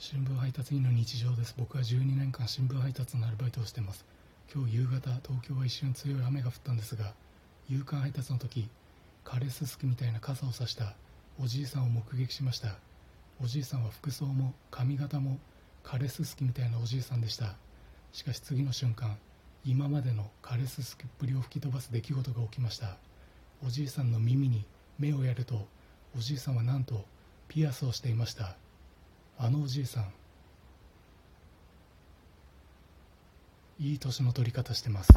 新聞配達員の日常です。僕は12年間新聞配達のアルバイトをしてます。今日夕方東京は一瞬強い雨が降ったんですが夕刊配達の時枯れすすきみたいな傘を差した。おじいさんを目撃しました。おじいさんは服装も髪型も枯れすすきみたいなおじいさんでした。しかし次の瞬間今までの枯れすすきっぷりを吹き飛ばす出来事が起きました。おじいさんの耳に目をやるとおじいさんはなんとピアスをしていました。あのおじいさんいい年の取り方してます。